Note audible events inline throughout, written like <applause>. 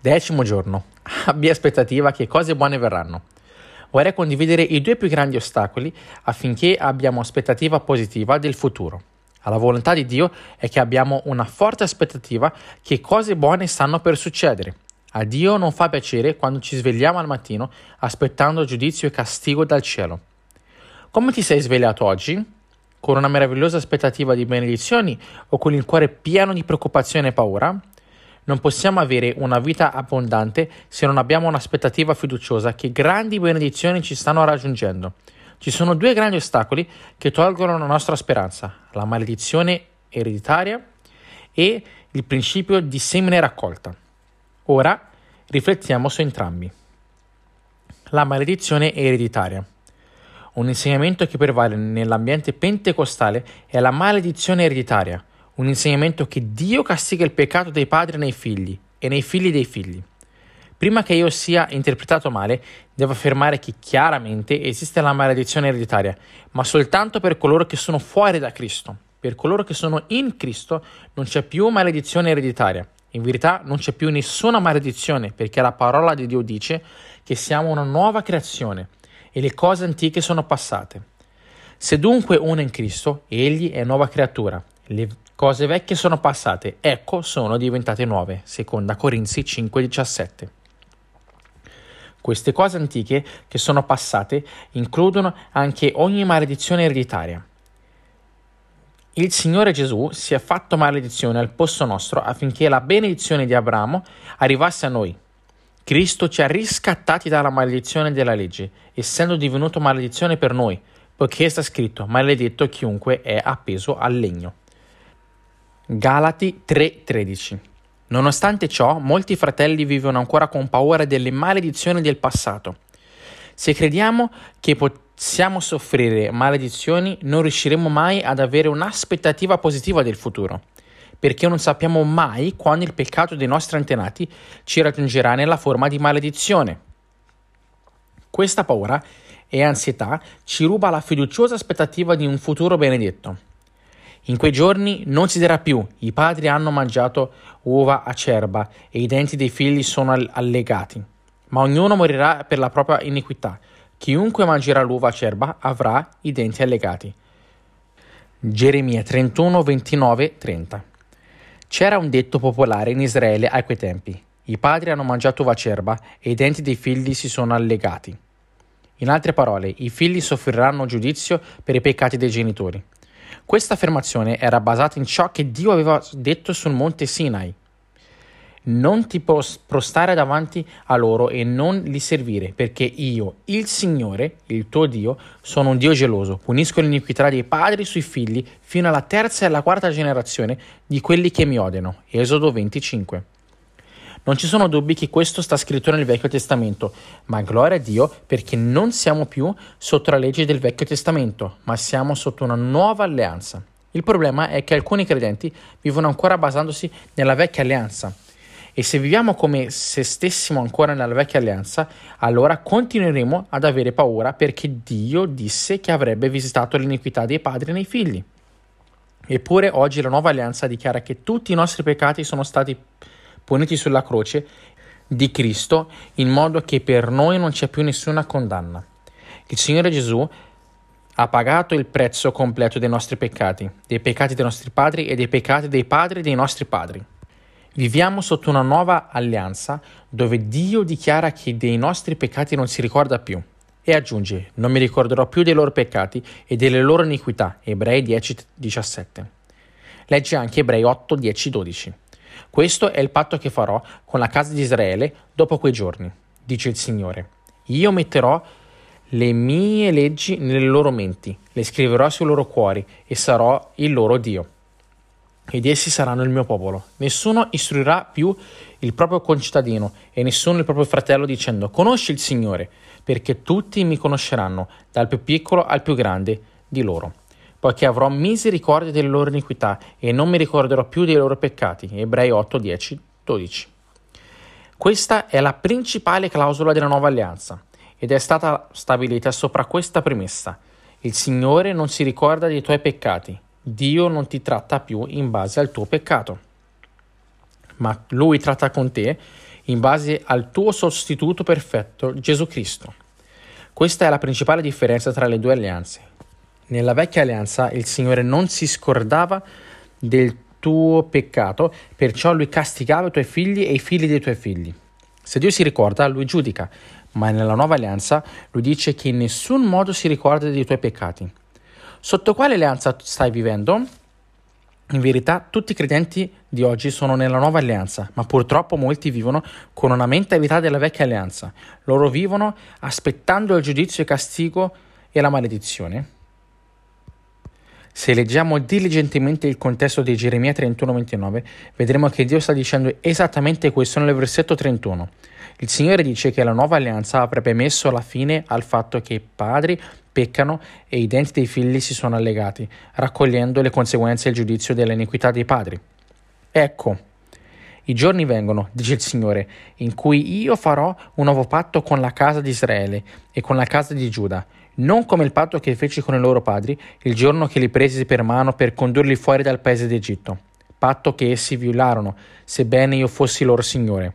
Decimo giorno. <laughs> Abbia aspettativa che cose buone verranno. Vorrei condividere i due più grandi ostacoli affinché abbiamo aspettativa positiva del futuro. La volontà di Dio è che abbiamo una forte aspettativa che cose buone stanno per succedere. A Dio non fa piacere quando ci svegliamo al mattino aspettando giudizio e castigo dal cielo. Come ti sei svegliato oggi? Con una meravigliosa aspettativa di benedizioni o con il cuore pieno di preoccupazione e paura? Non possiamo avere una vita abbondante se non abbiamo un'aspettativa fiduciosa che grandi benedizioni ci stanno raggiungendo. Ci sono due grandi ostacoli che tolgono la nostra speranza, la maledizione ereditaria e il principio di semine raccolta. Ora riflettiamo su entrambi. La maledizione ereditaria. Un insegnamento che prevale nell'ambiente pentecostale è la maledizione ereditaria, un insegnamento che Dio castiga il peccato dei padri nei figli e nei figli dei figli. Prima che io sia interpretato male, devo affermare che chiaramente esiste la maledizione ereditaria, ma soltanto per coloro che sono fuori da Cristo. Per coloro che sono in Cristo non c'è più maledizione ereditaria. In verità non c'è più nessuna maledizione, perché la parola di Dio dice che siamo una nuova creazione e le cose antiche sono passate. Se dunque uno è in Cristo, egli è nuova creatura. Le cose vecchie sono passate, ecco sono diventate nuove. Seconda Corinzi 5:17. Queste cose antiche che sono passate includono anche ogni maledizione ereditaria. Il Signore Gesù si è fatto maledizione al posto nostro affinché la benedizione di Abramo arrivasse a noi. Cristo ci ha riscattati dalla maledizione della legge, essendo divenuto maledizione per noi, poiché sta scritto maledetto chiunque è appeso al legno. Galati 3:13 Nonostante ciò, molti fratelli vivono ancora con paura delle maledizioni del passato. Se crediamo che possiamo soffrire maledizioni, non riusciremo mai ad avere un'aspettativa positiva del futuro, perché non sappiamo mai quando il peccato dei nostri antenati ci raggiungerà nella forma di maledizione. Questa paura e ansietà ci ruba la fiduciosa aspettativa di un futuro benedetto. In quei giorni non si dirà più i padri hanno mangiato uova acerba e i denti dei figli sono allegati, ma ognuno morirà per la propria iniquità. Chiunque mangerà l'uva acerba avrà i denti allegati. Geremia 31, 29, 30 C'era un detto popolare in Israele a quei tempi. I padri hanno mangiato uva acerba e i denti dei figli si sono allegati. In altre parole, i figli soffriranno giudizio per i peccati dei genitori. Questa affermazione era basata in ciò che Dio aveva detto sul monte Sinai. Non ti prostare davanti a loro e non li servire, perché io, il Signore, il tuo Dio, sono un Dio geloso. Punisco l'iniquità dei padri sui figli fino alla terza e alla quarta generazione di quelli che mi odiano. Esodo 25. Non ci sono dubbi che questo sta scritto nel Vecchio Testamento, ma gloria a Dio perché non siamo più sotto la legge del Vecchio Testamento, ma siamo sotto una nuova alleanza. Il problema è che alcuni credenti vivono ancora basandosi nella vecchia alleanza. E se viviamo come se stessimo ancora nella vecchia alleanza, allora continueremo ad avere paura perché Dio disse che avrebbe visitato l'iniquità dei padri nei figli. Eppure oggi la nuova alleanza dichiara che tutti i nostri peccati sono stati puniti sulla croce di Cristo in modo che per noi non c'è più nessuna condanna. Il Signore Gesù ha pagato il prezzo completo dei nostri peccati, dei peccati dei nostri padri e dei peccati dei padri dei nostri padri. Viviamo sotto una nuova alleanza dove Dio dichiara che dei nostri peccati non si ricorda più e aggiunge non mi ricorderò più dei loro peccati e delle loro iniquità. Ebrei 10:17. Legge anche Ebrei 8:10-12. Questo è il patto che farò con la casa di Israele dopo quei giorni, dice il Signore. Io metterò le mie leggi nelle loro menti, le scriverò sui loro cuori e sarò il loro Dio. Ed essi saranno il mio popolo. Nessuno istruirà più il proprio concittadino e nessuno il proprio fratello dicendo conosci il Signore, perché tutti mi conosceranno, dal più piccolo al più grande di loro poiché avrò misericordia delle loro iniquità e non mi ricorderò più dei loro peccati. Ebrei 8, 10, 12. Questa è la principale clausola della nuova alleanza ed è stata stabilita sopra questa premessa. Il Signore non si ricorda dei tuoi peccati, Dio non ti tratta più in base al tuo peccato. ma lui tratta con te in base al tuo sostituto perfetto, Gesù Cristo. Questa è la principale differenza tra le due alleanze. Nella vecchia alleanza il Signore non si scordava del tuo peccato, perciò lui castigava i tuoi figli e i figli dei tuoi figli. Se Dio si ricorda, lui giudica, ma nella nuova alleanza lui dice che in nessun modo si ricorda dei tuoi peccati. Sotto quale alleanza stai vivendo? In verità tutti i credenti di oggi sono nella nuova alleanza, ma purtroppo molti vivono con una mentalità della vecchia alleanza. Loro vivono aspettando il giudizio il castigo e la maledizione. Se leggiamo diligentemente il contesto di Geremia 31-29, vedremo che Dio sta dicendo esattamente questo nel versetto 31. Il Signore dice che la nuova alleanza avrebbe messo la fine al fatto che i padri peccano e i denti dei figli si sono allegati, raccogliendo le conseguenze e il giudizio dell'iniquità dei padri. Ecco, i giorni vengono, dice il Signore, in cui io farò un nuovo patto con la casa di Israele e con la casa di Giuda non come il patto che feci con i loro padri il giorno che li presi per mano per condurli fuori dal paese d'Egitto, patto che essi violarono, sebbene io fossi loro Signore.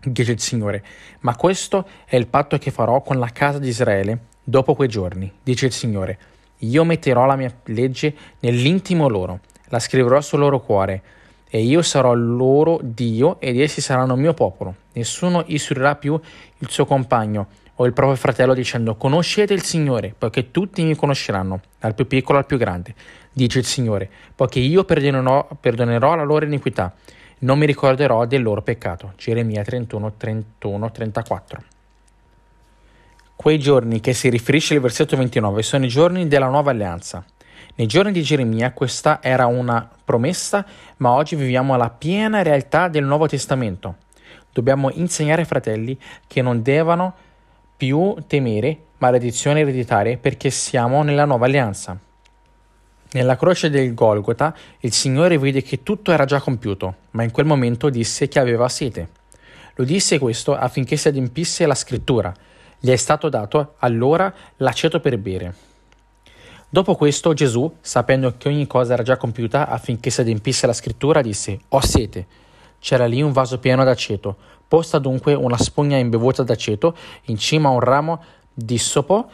Dice il Signore, ma questo è il patto che farò con la casa di Israele dopo quei giorni, dice il Signore. Io metterò la mia legge nell'intimo loro, la scriverò sul loro cuore, e io sarò loro Dio ed essi saranno mio popolo. Nessuno istruirà più il suo compagno o il proprio fratello dicendo conoscete il Signore, poiché tutti mi conosceranno, dal più piccolo al più grande, dice il Signore, poiché io perdonerò, perdonerò la loro iniquità, non mi ricorderò del loro peccato. Geremia 31, 31, 34. Quei giorni che si riferisce al versetto 29 sono i giorni della nuova alleanza. Nei giorni di Geremia questa era una promessa, ma oggi viviamo la piena realtà del Nuovo Testamento. Dobbiamo insegnare ai fratelli che non devono più temere maledizioni ereditarie perché siamo nella nuova alleanza. Nella croce del Golgota il Signore vide che tutto era già compiuto, ma in quel momento disse che aveva sete. Lo disse questo affinché si adempisse la scrittura. Gli è stato dato allora l'aceto per bere. Dopo questo Gesù, sapendo che ogni cosa era già compiuta affinché si adempisse la scrittura, disse, Ho sete. C'era lì un vaso pieno d'aceto. Posta dunque una spugna imbevuta d'aceto in cima a un ramo d'issopo,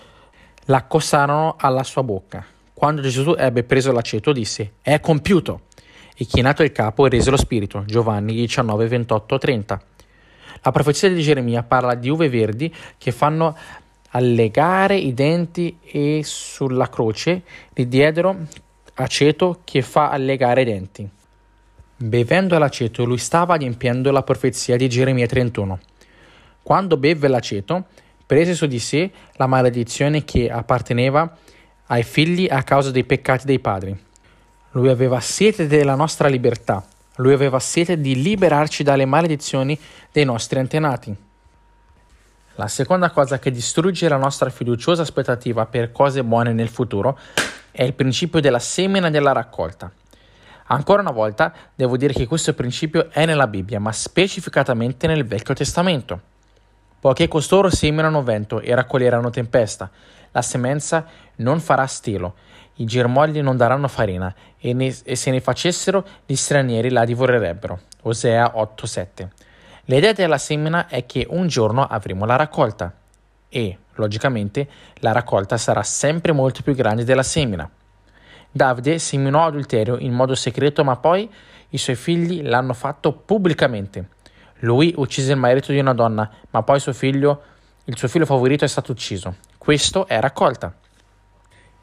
l'accostarono alla sua bocca. Quando Gesù ebbe preso l'aceto, disse: È compiuto! E chinato il capo rese lo spirito. Giovanni 19, 28, 30. La profezia di Geremia parla di uve verdi che fanno allegare i denti e sulla croce gli diedero aceto che fa allegare i denti. Bevendo l'aceto, lui stava adempiendo la profezia di Geremia 31. Quando bevve l'aceto, prese su di sé la maledizione che apparteneva ai figli a causa dei peccati dei padri. Lui aveva sete della nostra libertà, lui aveva sete di liberarci dalle maledizioni dei nostri antenati. La seconda cosa che distrugge la nostra fiduciosa aspettativa per cose buone nel futuro è il principio della semina della raccolta. Ancora una volta devo dire che questo principio è nella Bibbia, ma specificatamente nel Vecchio Testamento. Poiché costoro seminano vento e raccoglieranno tempesta, la semenza non farà stelo, i germogli non daranno farina, e, ne, e se ne facessero gli stranieri la divorerebbero. Osea 8:7. L'idea della semina è che un giorno avremo la raccolta e, logicamente, la raccolta sarà sempre molto più grande della semina. Davide seminò adulterio in modo segreto, ma poi i suoi figli l'hanno fatto pubblicamente. Lui uccise il marito di una donna, ma poi suo figlio, il suo figlio favorito è stato ucciso. Questo è raccolta.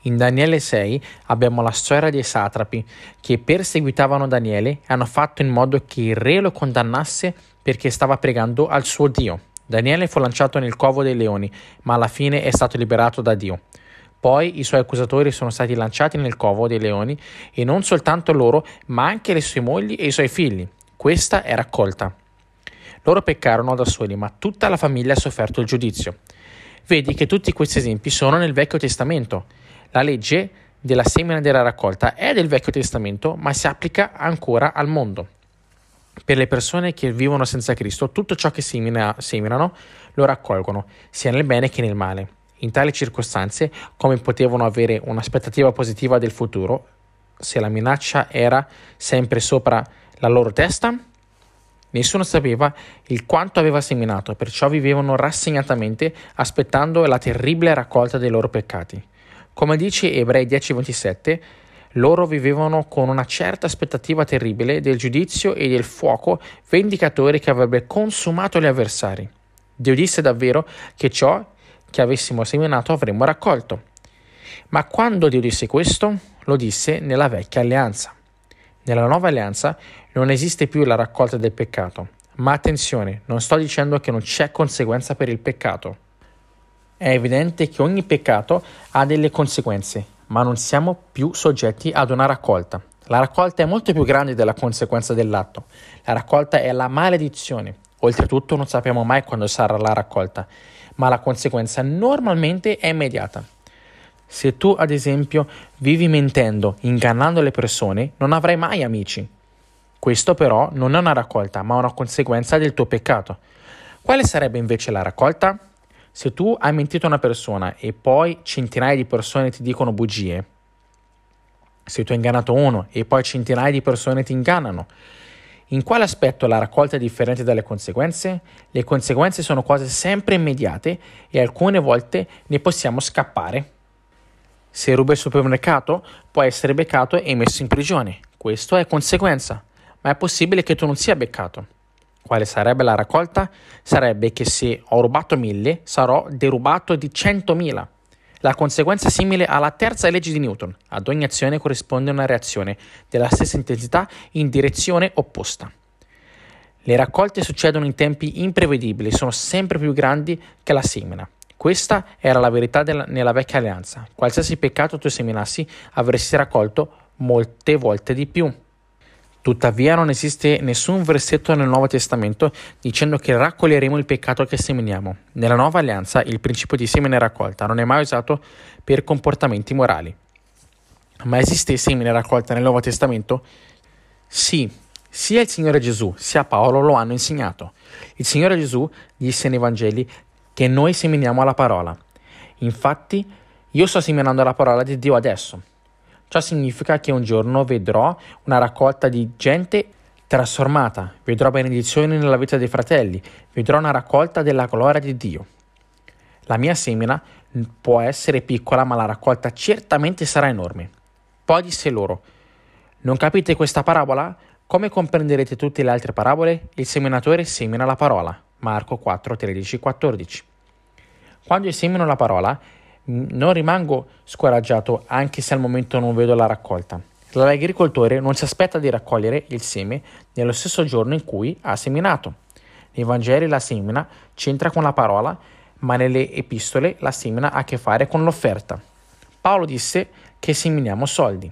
In Daniele 6 abbiamo la storia dei satrapi che perseguitavano Daniele e hanno fatto in modo che il re lo condannasse perché stava pregando al suo Dio. Daniele fu lanciato nel covo dei leoni, ma alla fine è stato liberato da Dio. Poi i suoi accusatori sono stati lanciati nel covo dei leoni e non soltanto loro, ma anche le sue mogli e i suoi figli. Questa è raccolta. Loro peccarono da soli, ma tutta la famiglia ha sofferto il giudizio. Vedi che tutti questi esempi sono nel Vecchio Testamento. La legge della semina della raccolta è del Vecchio Testamento, ma si applica ancora al mondo. Per le persone che vivono senza Cristo, tutto ciò che semina, seminano lo raccolgono, sia nel bene che nel male. In tali circostanze, come potevano avere un'aspettativa positiva del futuro se la minaccia era sempre sopra la loro testa? Nessuno sapeva il quanto aveva seminato, perciò vivevano rassegnatamente aspettando la terribile raccolta dei loro peccati. Come dice Ebrei 10:27, loro vivevano con una certa aspettativa terribile del giudizio e del fuoco vendicatore che avrebbe consumato gli avversari. Dio disse davvero che ciò che avessimo seminato avremmo raccolto. Ma quando Dio disse questo, lo disse nella vecchia alleanza. Nella nuova alleanza non esiste più la raccolta del peccato. Ma attenzione, non sto dicendo che non c'è conseguenza per il peccato. È evidente che ogni peccato ha delle conseguenze, ma non siamo più soggetti ad una raccolta. La raccolta è molto più grande della conseguenza dell'atto. La raccolta è la maledizione. Oltretutto non sappiamo mai quando sarà la raccolta, ma la conseguenza normalmente è immediata. Se tu, ad esempio, vivi mentendo, ingannando le persone, non avrai mai amici. Questo però non è una raccolta, ma una conseguenza del tuo peccato. Quale sarebbe invece la raccolta? Se tu hai mentito una persona e poi centinaia di persone ti dicono bugie, se tu hai ingannato uno e poi centinaia di persone ti ingannano, in quale aspetto la raccolta è differente dalle conseguenze? Le conseguenze sono cose sempre immediate e alcune volte ne possiamo scappare. Se ruba il supermercato, puoi essere beccato e messo in prigione. Questo è conseguenza ma è possibile che tu non sia beccato. Quale sarebbe la raccolta? Sarebbe che se ho rubato mille, sarò derubato di centomila. La conseguenza è simile alla terza legge di Newton. Ad ogni azione corrisponde una reazione della stessa intensità in direzione opposta. Le raccolte succedono in tempi imprevedibili, sono sempre più grandi che la semina. Questa era la verità della, nella vecchia alleanza. Qualsiasi peccato tu seminassi, avresti raccolto molte volte di più. Tuttavia non esiste nessun versetto nel Nuovo Testamento dicendo che raccoglieremo il peccato che seminiamo. Nella nuova alleanza il principio di semine raccolta non è mai usato per comportamenti morali. Ma esiste semine raccolta nel Nuovo Testamento? Sì, sia il Signore Gesù sia Paolo lo hanno insegnato. Il Signore Gesù disse nei Vangeli che noi seminiamo la parola. Infatti, io sto seminando la parola di Dio adesso. Ciò significa che un giorno vedrò una raccolta di gente trasformata, vedrò benedizioni nella vita dei fratelli, vedrò una raccolta della gloria di Dio. La mia semina può essere piccola, ma la raccolta certamente sarà enorme. Poi disse loro: Non capite questa parabola? Come comprenderete tutte le altre parabole? Il seminatore semina la parola. Marco 4, 13, 14. Quando io semino la parola, non rimango scoraggiato anche se al momento non vedo la raccolta. L'agricoltore non si aspetta di raccogliere il seme nello stesso giorno in cui ha seminato. Nei Vangeli la semina c'entra con la parola, ma nelle epistole la semina ha a che fare con l'offerta. Paolo disse che seminiamo soldi.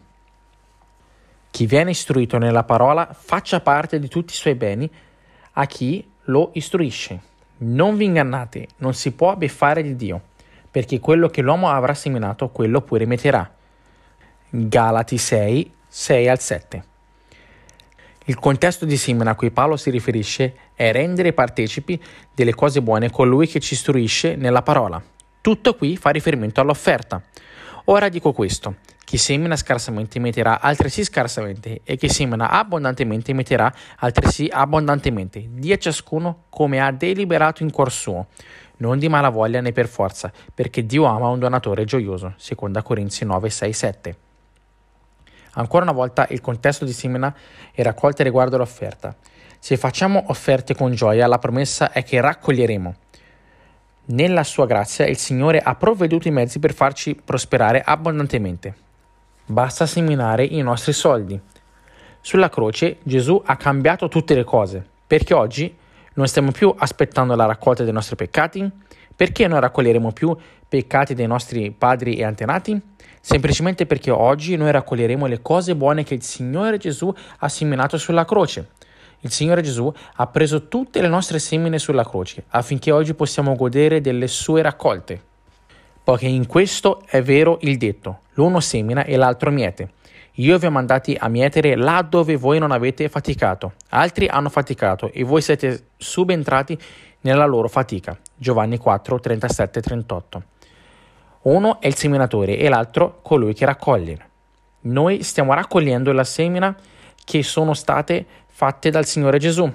Chi viene istruito nella parola faccia parte di tutti i suoi beni a chi lo istruisce. Non vi ingannate, non si può beffare di Dio perché quello che l'uomo avrà seminato, quello pure metterà. Galati 6, 6 al 7. Il contesto di semina a cui Paolo si riferisce è rendere partecipi delle cose buone colui che ci istruisce nella parola. Tutto qui fa riferimento all'offerta. Ora dico questo, chi semina scarsamente metterà altresì scarsamente e chi semina abbondantemente metterà altresì abbondantemente. Dia ciascuno come ha deliberato in cuor suo non di malavoglia né per forza, perché Dio ama un donatore gioioso. Seconda Corinzi 9, 6, 7. Ancora una volta il contesto di semina e raccolte riguardo l'offerta. Se facciamo offerte con gioia, la promessa è che raccoglieremo. Nella sua grazia il Signore ha provveduto i mezzi per farci prosperare abbondantemente. Basta seminare i nostri soldi. Sulla croce Gesù ha cambiato tutte le cose, perché oggi non stiamo più aspettando la raccolta dei nostri peccati? Perché non raccoglieremo più peccati dei nostri padri e antenati? Semplicemente perché oggi noi raccoglieremo le cose buone che il Signore Gesù ha seminato sulla croce. Il Signore Gesù ha preso tutte le nostre semine sulla croce affinché oggi possiamo godere delle sue raccolte. Poiché in questo è vero il detto, l'uno semina e l'altro miete. Io vi ho mandati a mietere là dove voi non avete faticato. Altri hanno faticato e voi siete subentrati nella loro fatica. Giovanni 4, 37, 38. Uno è il seminatore e l'altro colui che raccoglie. Noi stiamo raccogliendo la semina che sono state fatte dal Signore Gesù.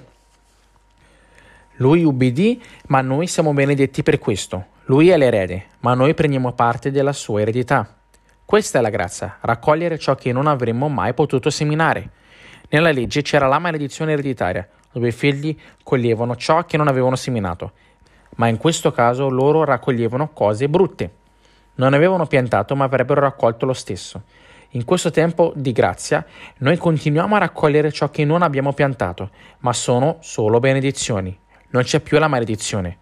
Lui ubbidì, ma noi siamo benedetti per questo. Lui è l'erede, ma noi prendiamo parte della sua eredità. Questa è la grazia, raccogliere ciò che non avremmo mai potuto seminare. Nella legge c'era la maledizione ereditaria, dove i figli coglievano ciò che non avevano seminato, ma in questo caso loro raccoglievano cose brutte. Non avevano piantato, ma avrebbero raccolto lo stesso. In questo tempo di grazia noi continuiamo a raccogliere ciò che non abbiamo piantato, ma sono solo benedizioni. Non c'è più la maledizione.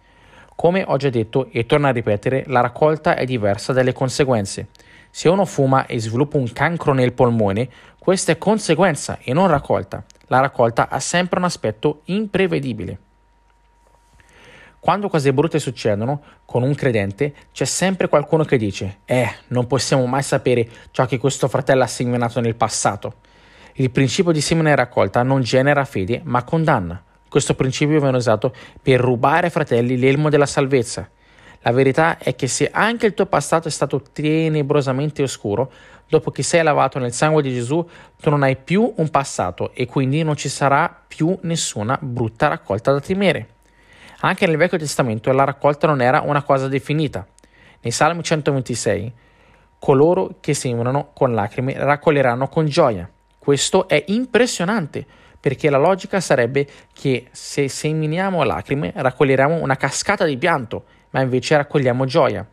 Come ho già detto e torno a ripetere, la raccolta è diversa dalle conseguenze. Se uno fuma e sviluppa un cancro nel polmone, questa è conseguenza e non raccolta. La raccolta ha sempre un aspetto imprevedibile. Quando cose brutte succedono con un credente, c'è sempre qualcuno che dice: Eh, non possiamo mai sapere ciò che questo fratello ha seminato nel passato. Il principio di semina e raccolta non genera fede, ma condanna. Questo principio viene usato per rubare ai fratelli l'elmo della salvezza. La verità è che se anche il tuo passato è stato tenebrosamente oscuro, dopo che sei lavato nel sangue di Gesù, tu non hai più un passato e quindi non ci sarà più nessuna brutta raccolta da temere. Anche nel Vecchio Testamento la raccolta non era una cosa definita. Nei Salmi 126, coloro che sembrano con lacrime raccoglieranno con gioia. Questo è impressionante, perché la logica sarebbe che se seminiamo lacrime raccoglieremo una cascata di pianto, ma invece raccogliamo gioia.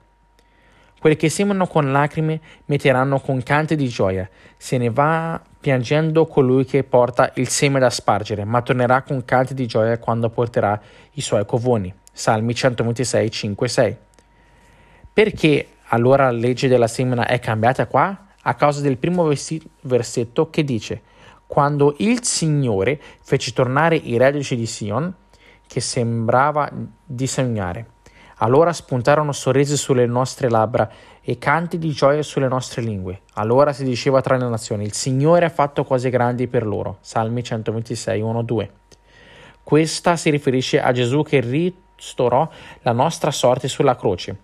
Quelli che sembrano con lacrime metteranno con canti di gioia. Se ne va piangendo colui che porta il seme da spargere, ma tornerà con canti di gioia quando porterà i suoi covoni. Salmi 126, 5, 6. Perché allora la legge della semina è cambiata qua? A causa del primo versetto che dice: Quando il Signore fece tornare i reduci di Sion, che sembrava di sognare. Allora spuntarono sorrisi sulle nostre labbra e canti di gioia sulle nostre lingue. Allora si diceva tra le nazioni, il Signore ha fatto cose grandi per loro. Salmi 126, 1-2. Questa si riferisce a Gesù che ristorò la nostra sorte sulla croce.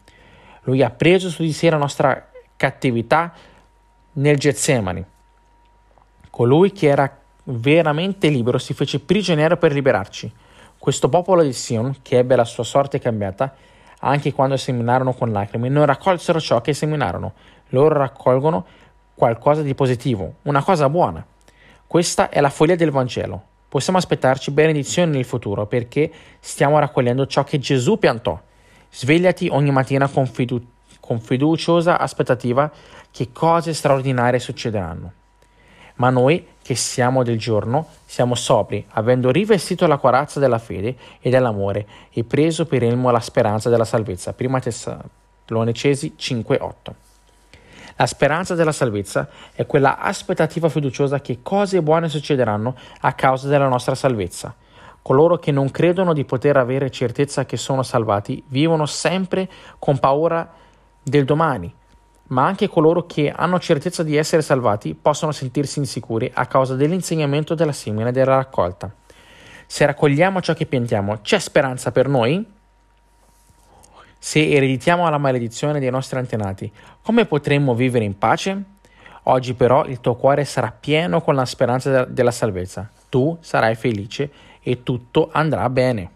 Lui ha preso su di sé la nostra cattività nel Getsemani. Colui che era veramente libero si fece prigioniero per liberarci. Questo popolo di Sion, che ebbe la sua sorte cambiata, anche quando seminarono con lacrime, non raccolsero ciò che seminarono. Loro raccolgono qualcosa di positivo, una cosa buona. Questa è la follia del Vangelo. Possiamo aspettarci benedizioni nel futuro perché stiamo raccogliendo ciò che Gesù piantò. Svegliati ogni mattina con, fidu- con fiduciosa aspettativa che cose straordinarie succederanno. Ma noi, che siamo del giorno, siamo sobri, avendo rivestito la corazza della fede e dell'amore e preso per elmo la speranza della salvezza. Prima Tessalonicesi 5:8. La speranza della salvezza è quella aspettativa fiduciosa che cose buone succederanno a causa della nostra salvezza. Coloro che non credono di poter avere certezza che sono salvati vivono sempre con paura del domani, ma anche coloro che hanno certezza di essere salvati possono sentirsi insicuri a causa dell'insegnamento della semina e della raccolta. Se raccogliamo ciò che piantiamo, c'è speranza per noi? Se ereditiamo la maledizione dei nostri antenati, come potremmo vivere in pace? Oggi però il tuo cuore sarà pieno con la speranza della salvezza. Tu sarai felice e tutto andrà bene.